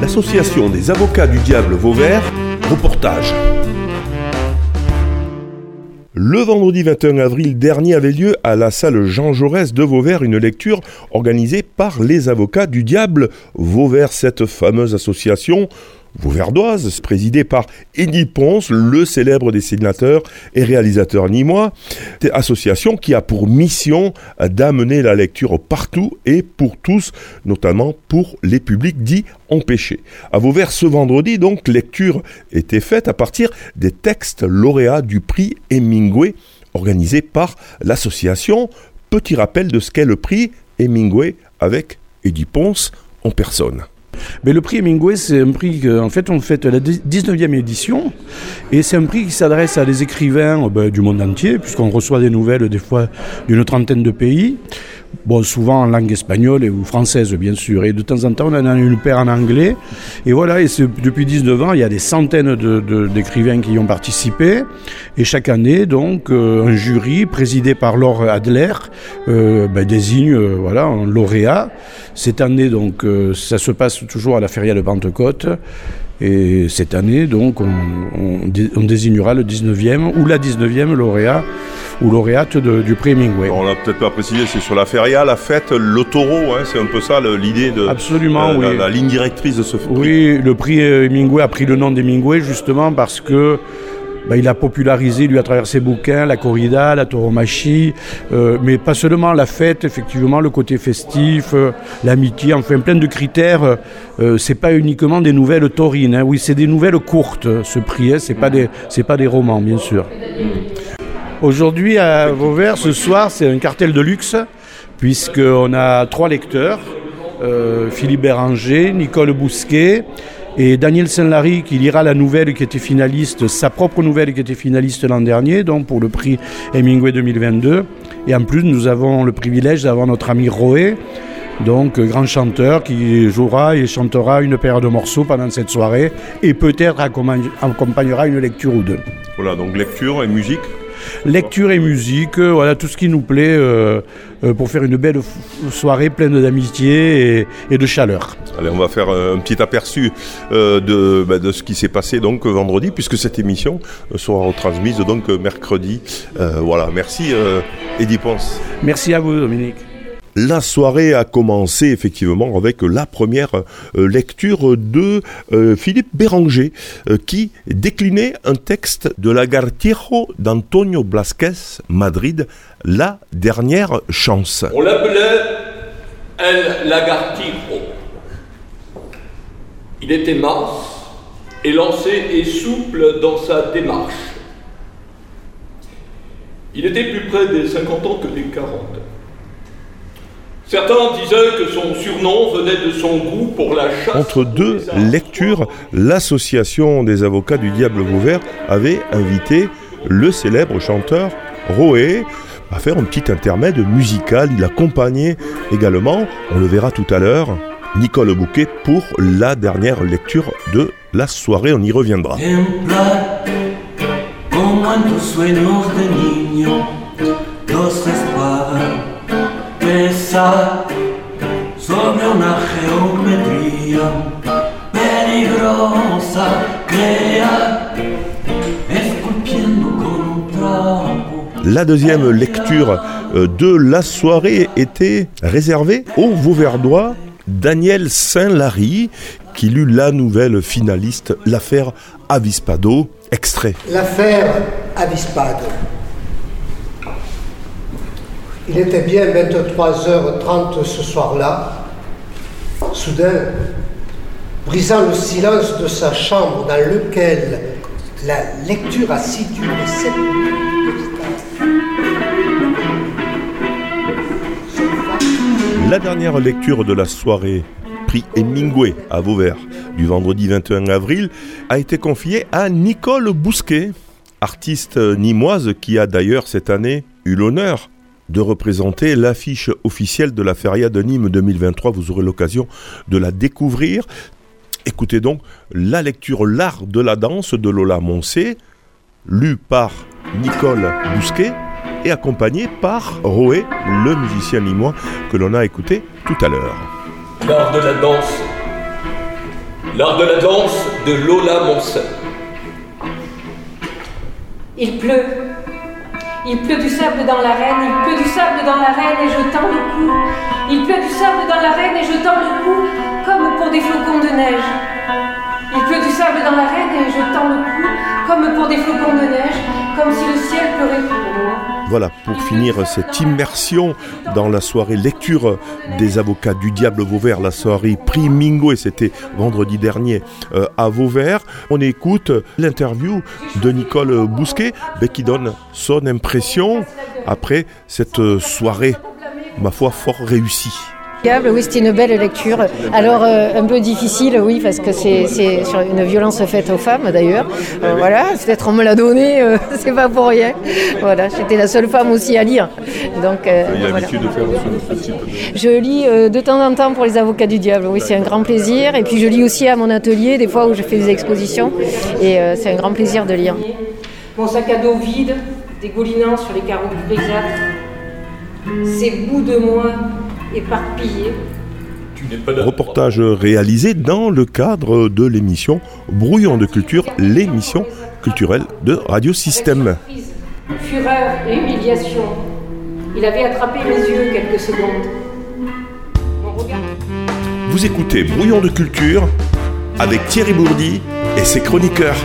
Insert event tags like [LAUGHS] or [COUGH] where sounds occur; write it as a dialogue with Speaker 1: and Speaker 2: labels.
Speaker 1: L'association des avocats du diable Vauvert, reportage. Le vendredi 21 avril dernier avait lieu à la salle Jean Jaurès de Vauvert une lecture organisée par les avocats du diable Vauvert, cette fameuse association Vauverdoise, présidée par Eddie Ponce, le célèbre dessinateur et réalisateur nîmois, association qui a pour mission d'amener la lecture partout et pour tous, notamment pour les publics dits empêchés. À Vauvert, ce vendredi, donc, lecture était faite à partir des textes lauréats du prix Hemingway, organisé par l'association. Petit rappel de ce qu'est le prix Hemingway avec Eddie Ponce en personne.
Speaker 2: Mais le prix Hemingway, c'est un prix qu'en fait on fait la 19e édition et c'est un prix qui s'adresse à des écrivains euh, ben, du monde entier puisqu'on reçoit des nouvelles des fois d'une trentaine de pays. Bon, souvent en langue espagnole ou française, bien sûr. Et de temps en temps, on en a une paire en anglais. Et voilà, et depuis 19 ans, il y a des centaines d'écrivains de, qui y ont participé. Et chaque année, donc, euh, un jury présidé par Laure Adler euh, ben, désigne euh, voilà, un lauréat. Cette année, donc, ça se passe toujours à la Feria de Pentecôte. Et cette année, donc, on, on désignera le 19e ou la 19e lauréat ou lauréate du prix Hemingway.
Speaker 1: On l'a peut-être pas précisé, c'est sur la feria, la fête, le taureau, hein, c'est un peu ça l'idée de
Speaker 2: Absolument,
Speaker 1: euh,
Speaker 2: oui.
Speaker 1: la, ligne directrice de ce prix.
Speaker 2: Oui, le prix Hemingway a pris le nom d'Hemingway justement parce que bah, il a popularisé, lui, à travers ses bouquins, la corrida, la tauromachie, euh, mais pas seulement la fête, effectivement, le côté festif, euh, l'amitié, enfin plein de critères. Euh, c'est pas uniquement des nouvelles taurines, hein. oui, c'est des nouvelles courtes, ce prix, hein. c'est pas des, pas des romans, bien sûr. Aujourd'hui, à Vauvert, ce soir, c'est un cartel de luxe, puisqu'on a trois lecteurs euh, Philippe Béranger, Nicole Bousquet et Daniel Saint-Lary qui lira la nouvelle qui était finaliste, sa propre nouvelle qui était finaliste l'an dernier, donc pour le prix Hemingway 2022. Et en plus, nous avons le privilège d'avoir notre ami Roé, donc grand chanteur qui jouera et chantera une paire de morceaux pendant cette soirée et peut-être accompagnera une lecture ou deux.
Speaker 1: Voilà, donc lecture et musique
Speaker 2: lecture et musique, euh, voilà tout ce qui nous plaît euh, euh, pour faire une belle soirée pleine d'amitié et, de chaleur.
Speaker 1: Allez, on va faire un petit aperçu de, bah, de, ce qui s'est passé donc vendredi, puisque cette émission sera retransmise donc mercredi. voilà, merci Eddie Ponce.
Speaker 2: Merci à vous Dominique.
Speaker 1: La soirée a commencé effectivement avec la première euh, lecture de euh, Philippe Béranger euh, qui déclinait un texte de Lagartijo d'Antonio Blasquez, Madrid, La dernière chance.
Speaker 3: On l'appelait El Lagartijo. Il était mince, élancé et souple dans sa démarche. Il était plus près des 50 ans que des 40. Certains disaient que son surnom venait de son goût pour la chasse.
Speaker 1: Entre deux lectures, l'association des avocats du Diable Vauvert avait invité le célèbre chanteur Roé à faire un petit intermède musical. Il accompagnait également, on le verra tout à l'heure, Nicole Bouquet pour la dernière lecture de la soirée. On y reviendra. La deuxième lecture euh, de la soirée était réservée au Vauverdois Daniel Saint-Lary, qui lut la nouvelle finaliste, l'affaire Avispado, extrait.
Speaker 4: L'affaire Avispado. Il était bien 23h30 ce soir-là. Soudain, brisant le silence de sa chambre dans lequel la lecture assidue les sept
Speaker 1: La dernière lecture de la soirée, prix Hemingway à Vauvert, du vendredi 21 avril, a été confiée à Nicole Bousquet, artiste nimoise qui a d'ailleurs cette année eu l'honneur de représenter l'affiche officielle de la Feria de Nîmes 2023. Vous aurez l'occasion de la découvrir. Écoutez donc la lecture L'art de la danse de Lola Moncé, lue par Nicole Bousquet et accompagnée par Roé, le musicien limois que l'on a écouté tout à l'heure.
Speaker 3: L'art de la danse, L'art de la danse de Lola Monsen.
Speaker 5: Il pleut. Il pleut du sable dans l'arène, il pleut du sable dans l'arène et je tends le cou. Il pleut du sable dans l'arène et je tends le cou comme pour des flocons de neige. Il pleut du sable dans l'arène et je tends le cou comme pour des flocons de neige, comme si le ciel pleurait pour moi.
Speaker 1: Voilà, pour finir cette immersion dans la soirée lecture des avocats du Diable Vauvert, la soirée Prix Mingo, et c'était vendredi dernier euh, à Vauvert. On écoute l'interview de Nicole Bousquet qui donne son impression après cette soirée, ma foi, fort réussie.
Speaker 6: Oui, c'était une belle lecture. Alors, euh, un peu difficile, oui, parce que c'est sur une violence faite aux femmes, d'ailleurs. Euh, voilà, peut-être on me l'a donné, euh, [LAUGHS] c'est pas pour rien. Voilà, j'étais la seule femme aussi à lire. Donc,
Speaker 1: l'habitude de faire ce, type
Speaker 6: de... Je lis de temps en temps pour les avocats du diable, oui, c'est un grand plaisir. Et puis, je lis aussi à mon atelier, des fois où je fais des expositions. Et c'est un grand plaisir de lire.
Speaker 5: Mon sac à dos vide, dégoulinant sur les carreaux du grisâtre. Ces bouts de moi éparpillé.
Speaker 1: Reportage réalisé dans le cadre de l'émission Brouillon de culture, l'émission culturelle de Radio Système.
Speaker 5: Fureur et humiliation. Il avait attrapé mes yeux quelques secondes.
Speaker 1: Vous écoutez Brouillon de culture avec Thierry Bourdi et ses chroniqueurs.